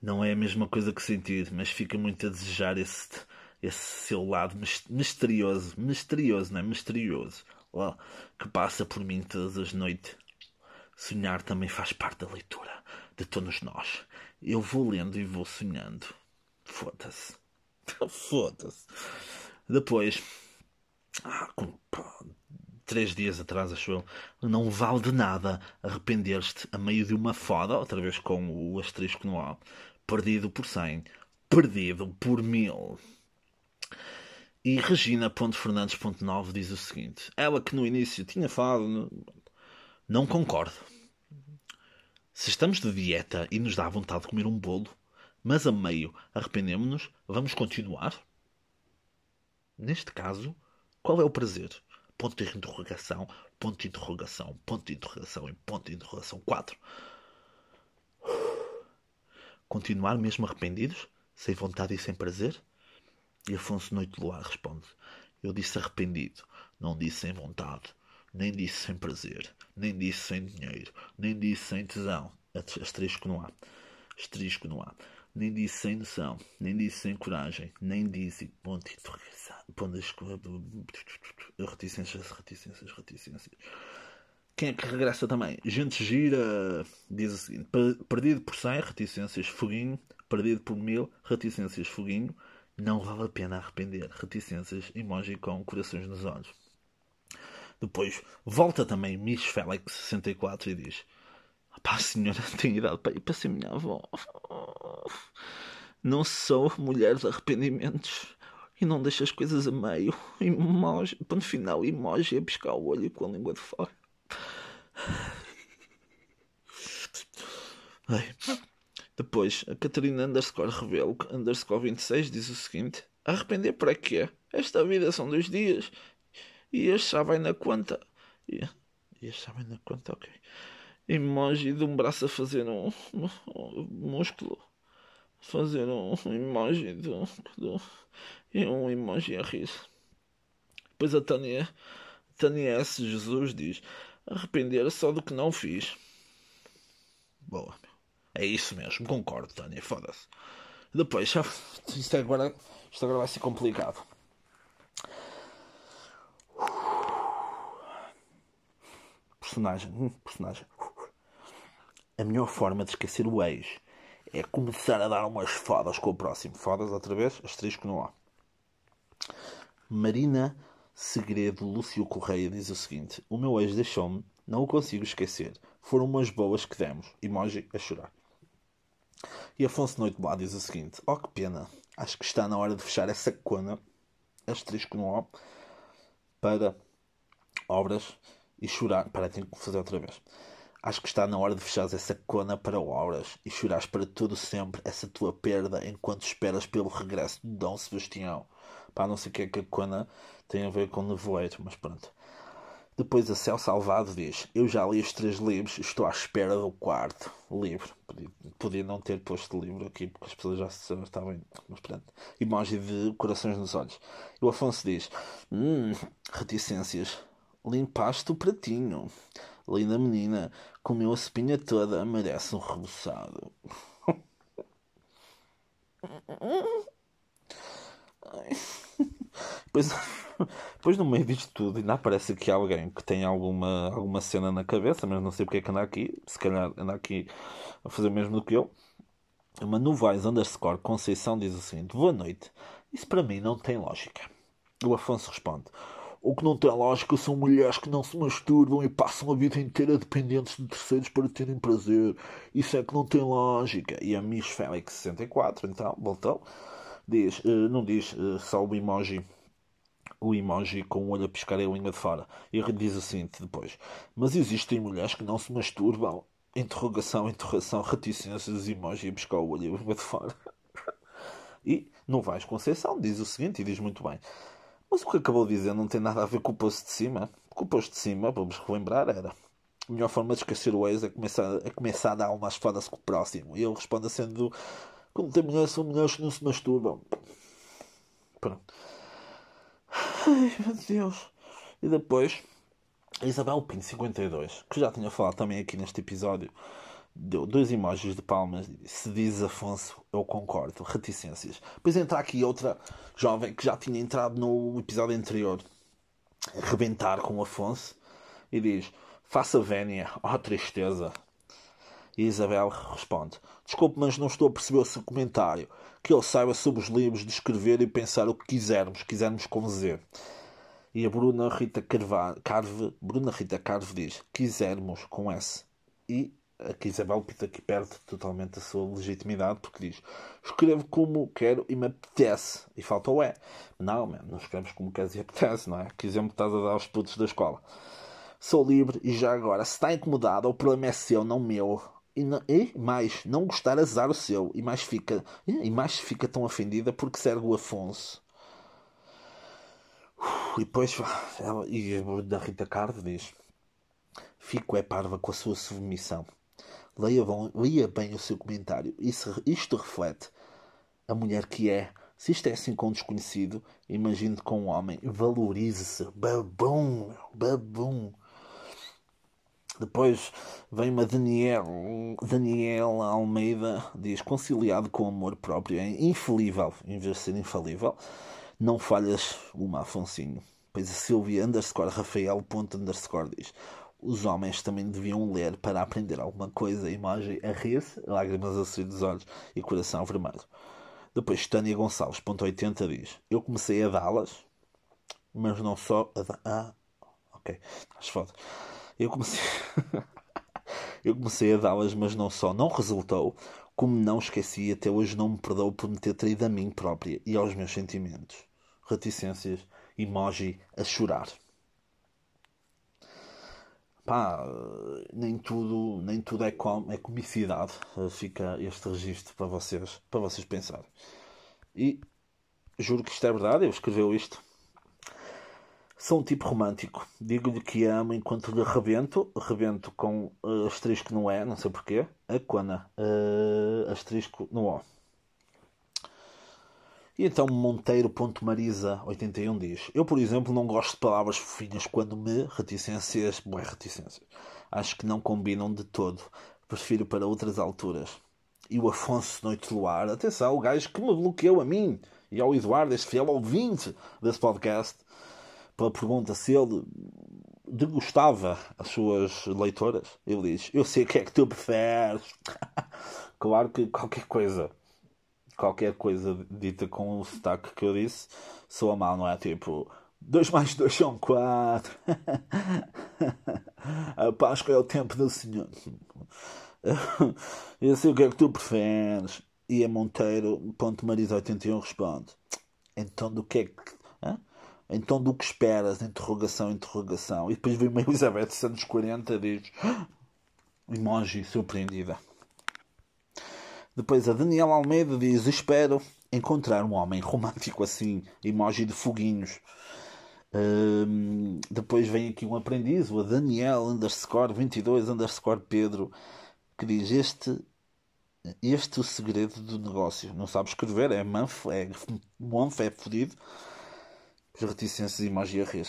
Não é a mesma coisa que sentir, mas fica muito a desejar esse, esse seu lado misterioso. Misterioso, não é? Misterioso. que passa por mim todas as noites. Sonhar também faz parte da leitura de todos nós. Eu vou lendo e vou sonhando. Foda-se. Foda-se. Depois, ah, três dias atrás, acho eu, não vale de nada arrepender-te a meio de uma foda, outra vez com o asterisco no A, perdido por cem, perdido por mil. E Regina.Fernandes.9 diz o seguinte: ela que no início tinha falado, não concordo. Se estamos de dieta e nos dá vontade de comer um bolo, mas a meio arrependemos-nos, vamos continuar? Neste caso, qual é o prazer? Ponto de interrogação, ponto de interrogação, ponto de interrogação e ponto de interrogação 4. Continuar mesmo arrependidos? Sem vontade e sem prazer? E Afonso Noite Luar responde: Eu disse arrependido, não disse sem vontade nem disse sem prazer, nem disse sem dinheiro, nem disse sem tesão. Asterisco não há. Asterisco não há. Nem disse sem noção, nem disse sem coragem, nem disse ponto de. Reticências, reticências, reticências. Quem é que regressa também? Gente gira, diz o seguinte: perdido por 100, reticências, foguinho. Perdido por mil, reticências, foguinho. Não vale a pena arrepender, reticências, emoji com corações nos olhos. Depois volta também Miss Félix 64 e diz: Pá, senhora, tenho idade para ir para ser minha avó. Não sou mulher de arrependimentos e não deixo as coisas a meio. Emoji, ponto final, emoji a piscar o olho com a língua de fora. Ai. Depois, a Catarina underscore revelo underscore 26 diz o seguinte: Arrepender para quê? Esta vida são dois dias e este já vai na conta. E este já vai na conta, ok. Emoji de um braço a fazer um, músculo. Fazer um emoji de, de, e um emoji a rir. Depois a Tânia, Tânia S. Jesus diz: arrepender só do que não fiz. Boa. É isso mesmo, concordo, Tânia, foda-se. Depois, isto agora, isto agora vai ser complicado. Personagem, hum, personagem. A melhor forma de esquecer o ex é começar a dar umas fodas com o próximo. Fodas outra vez, asterisco não há. Marina Segredo Lúcio Correia diz o seguinte: O meu ex deixou-me, não o consigo esquecer. Foram umas boas que demos. Emoji a chorar. E Afonso Noite Boa diz o seguinte: Oh que pena, acho que está na hora de fechar essa cona, asterisco não há, para obras e chorar. Para, tenho que fazer outra vez. Acho que está na hora de fechares essa cona para horas e chorares para todo sempre essa tua perda enquanto esperas pelo regresso de Dom Sebastião. Pá, não sei o que é que a cona tem a ver com nevoeiro, mas pronto. Depois a Céu Salvado diz: Eu já li os três livros, estou à espera do quarto livro. Podia, podia não ter posto livro aqui porque as pessoas já se estavam. Mas pronto. Imagem de corações nos olhos. E o Afonso diz: Hum, reticências. Limpaste o pratinho. Linda menina, comeu a espinha toda, merece um reboçado. Depois, depois no meio disto tudo ainda aparece aqui alguém que tem alguma, alguma cena na cabeça, mas não sei porque é que anda aqui. Se calhar anda aqui a fazer mesmo do que eu. Uma Novaes underscore Conceição diz o seguinte: Boa noite. Isso para mim não tem lógica. O Afonso responde: O que não tem lógica são mulheres que não se masturbam e passam a vida inteira dependentes de terceiros para terem prazer. Isso é que não tem lógica. E a Miss Félix 64, então, voltou, diz: uh, Não diz uh, só o emoji o emoji com o olho a piscar e a língua de fora. E diz seguinte depois: Mas existem mulheres que não se masturbam? Interrogação, interrogação, reticências, emoji a piscar o olho e a língua de fora. e não vais Conceição diz o seguinte e diz muito bem. Mas o que acabou de dizer não tem nada a ver com o posto de cima. Com o posto de cima, vamos relembrar, era. A melhor forma de esquecer o ex é começar, é começar a dar umas foda-se com o próximo. E ele responde sendo como tem mulheres, são mulheres que não se masturbam. Pronto. Ai, meu Deus. E depois, a Isabel Pinto 52, que já tinha falado também aqui neste episódio, deu dois emojis de palmas. Se diz Afonso, eu concordo. Reticências. Depois entra aqui outra jovem que já tinha entrado no episódio anterior, a rebentar com o Afonso, e diz: Faça vénia, oh, tristeza. E Isabel responde: Desculpe, mas não estou a perceber o seu comentário. Que ele saiba sobre os livros de escrever e pensar o que quisermos, quisermos com Z. E a Bruna Rita Carve, Bruna Rita Carve diz: Quisermos com S. E aqui Isabel que perde totalmente a sua legitimidade porque diz escrevo como quero e me apetece. E falta o E. Não, man, não escreves como queres e apetece não é? que exemplo estás a dar aos putos da escola? Sou livre e já agora se está incomodado o problema é seu, não meu. E, não, e mais, não gostar azar o seu. E mais fica e mais fica tão ofendida porque segue o Afonso. E depois ela, e da Rita Cardo diz Fico é parva com a sua submissão Leia, bom, leia bem o seu comentário. Isso, isto reflete a mulher que é. Se isto é assim com um desconhecido, imagine com um homem. Valorize-se. Babum. Babum. Depois vem uma Daniel, Daniela Almeida, diz conciliado com amor próprio é infalível, em vez de ser infalível. Não falhas uma, Afonsinho. Pois a Silvia underscore Rafael underscore diz os homens também deviam ler para aprender alguma coisa. Imagem a rir-se, lágrimas a sair dos olhos e coração vermelho. Depois Tânia Gonçalves, ponto 80, diz: Eu comecei a dá-las, mas não só a. Ah, ok, estás foda. Eu comecei. Eu comecei a dá-las, mas não só não resultou, como não esqueci, até hoje não me perdoo por me ter traído a mim própria e aos meus sentimentos. Reticências, emoji a chorar pá, nem tudo, nem tudo é, com, é comicidade. Fica este registro para vocês, para vocês pensarem. E juro que isto é verdade, eu escreveu isto. Sou um tipo romântico. Digo-lhe que amo enquanto lhe rebento. Rebento com uh, asterisco no E, não sei porquê. A. Uh, asterisco no O. E então Monteiro.marisa81 diz: Eu, por exemplo, não gosto de palavras fofinhas quando me reticências, boé reticências. Acho que não combinam de todo. Prefiro para outras alturas. E o Afonso Noite Luar, atenção, o gajo que me bloqueou a mim e ao Eduardo, este fiel ouvinte desse podcast, pela pergunta se ele degustava as suas leitoras. Ele diz: Eu sei o que é que tu preferes. claro que qualquer coisa qualquer coisa dita com o sotaque que eu disse soa mal, não é? Tipo, 2 mais 2 são 4. a Páscoa é o tempo do Senhor. Eu sei o que é que tu preferes. E a Monteiro, ponto Marisa 81 responde. Então do que é que. Hã? Então do que esperas? Interrogação, interrogação. E depois vem uma Elizabeth Santos 40 diz. Emoji surpreendida. Depois a Daniela Almeida diz: Espero encontrar um homem romântico assim, emoji de foguinhos. Um, depois vem aqui um aprendiz, o Daniel underscore 22 underscore Pedro, que diz: Este este é o segredo do negócio. Não sabe escrever, é manfo, é manfo, é fodido. As reticências emoji a rir.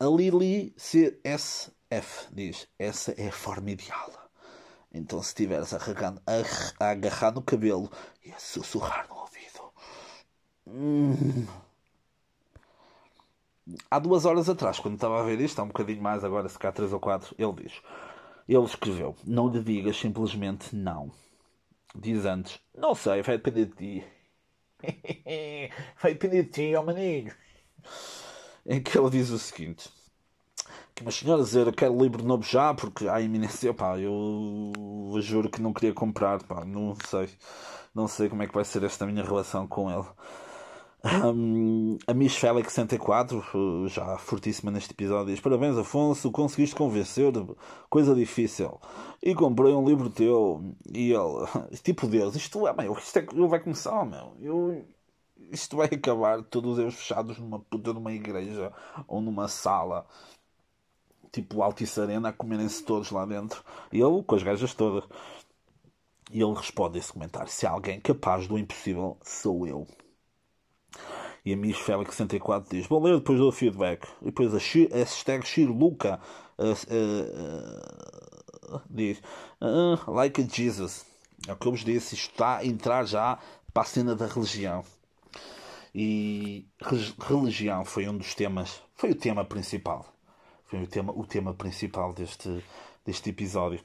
A Lili CSF diz: Essa é a forma ideal. Então, se estiveres a, agarrar no cabelo e a sussurrar no ouvido, hum, há duas horas atrás, quando estava a ver isto, há um bocadinho mais agora, se cá três ou quatro, ele diz. Ele escreveu: Não lhe digas simplesmente não. Diz antes: Não sei, vai depender de ti. vai depender de ti, ó maninho. Em que ele diz o seguinte: Que uma senhora dizer eu quero livro novo já, porque há iminência. Pá, eu juro que não queria comprar, pá, não sei. Não sei como é que vai ser esta minha relação com ele. Um, a Miss Félix 64, já fortíssima neste episódio, diz: Parabéns, Afonso, conseguiste convencer, coisa difícil. E comprei um livro teu. E ele, tipo Deus, isto é, meu, isto é, vai começar, meu. Eu, isto vai acabar todos eles fechados numa puta numa igreja ou numa sala, tipo Altice Arena, a comerem-se todos lá dentro. E ele com as gajas todas. E ele responde esse comentário: Se há alguém capaz do impossível, sou eu. E a Miss Félix 64 diz: Vou ler depois do feedback. E depois a, a hashtag Shirluca uh, uh, uh, diz: Like a Jesus. É o que eu vos disse. Isto está a entrar já para a cena da religião. E religião foi um dos temas, foi o tema principal. Foi o tema, o tema principal deste, deste episódio.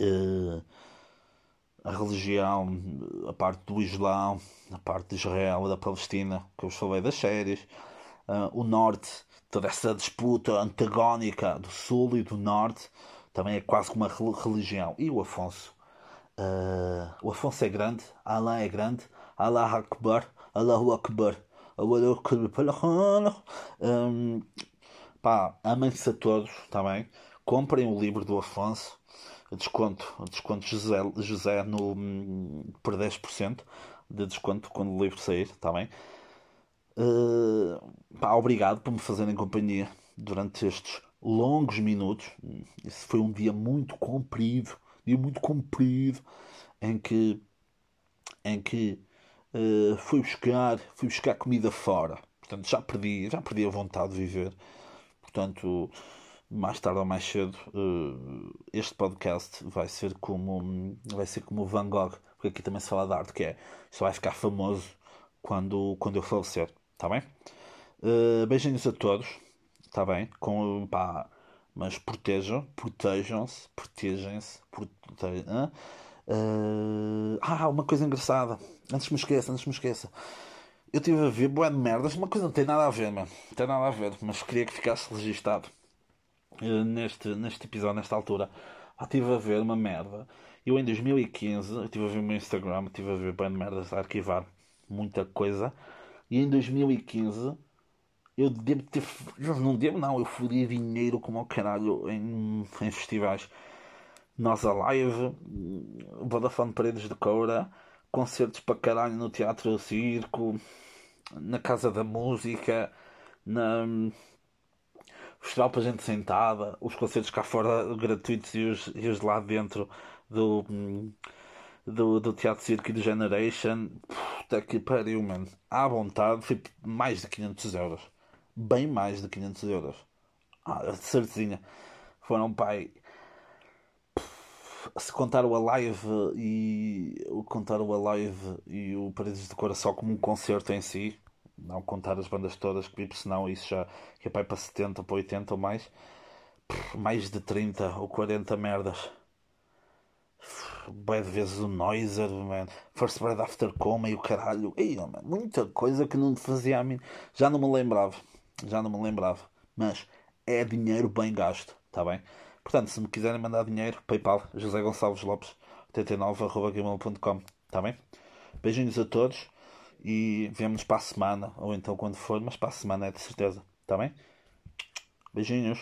Uh, a religião, a parte do Islão, a parte de Israel da Palestina, que eu vos falei das séries, uh, o Norte, toda essa disputa antagónica do Sul e do Norte, também é quase como uma religião. E o Afonso? Uh, o Afonso é grande, Allah é grande, Allah Akbar, Allahu Akbar. Um, pá, amem-se a todos, está bem? Comprem o livro do Afonso desconto, desconto José, José no, por 10% de desconto quando o livro sair, está bem? Uh, pá, obrigado por me fazerem companhia durante estes longos minutos. Esse foi um dia muito comprido, dia muito comprido, em que, em que uh, fui buscar, fui buscar comida fora. Portanto, já perdi, já perdi a vontade de viver. Portanto, mais tarde ou mais cedo uh, este podcast vai ser como vai ser como o Van Gogh porque aqui também se fala de arte que é só vai ficar famoso quando quando eu falecer está bem? Uh, beijinhos a todos está bem? Com pá, mas protejam protejam-se protegem-se protejam uh, ah uma coisa engraçada antes me esqueça antes me esqueça eu estive a ver boa de merdas uma coisa não tem nada a ver mano não tem nada a ver mas queria que ficasse registado eh, neste, neste episódio, nesta altura, estive a ver uma merda. Eu em 2015, estive a ver o meu Instagram, estive a ver bem de merdas a arquivar muita coisa. E em 2015 eu devo ter. Não devo, não. Eu fodi dinheiro como ao caralho em, em festivais. Nossa Live, Vodafone Paredes de Coura, concertos para caralho no Teatro Circo, na Casa da Música, na festival para gente sentada, os concertos cá fora gratuitos e os, e os lá dentro do, do, do Teatro Circo e do Generation. Puta que pariu, mano. À vontade, foi mais de 500 euros. Bem mais de 500 euros. Ah, certezinha. Foram, pai. Se contar o Alive e o contar o Alive e o Paredes de Cora só como um concerto em si, não contar as bandas todas que vi, senão isso já é para, para 70, para 80 ou mais. mais de 30 ou 40 merdas. De vezes o Noiser, man. First Bread After Coma e o caralho. Ei, man, muita coisa que não fazia a mim. Já não me lembrava. Já não me lembrava. Mas é dinheiro bem gasto, está bem? Portanto, se me quiserem mandar dinheiro, PayPal, José Gonçalves Lopes, 89.gmail.com, está bem? Beijinhos a todos e vemos para a semana, ou então quando for, mas para a semana é de certeza. Está bem? Beijinhos.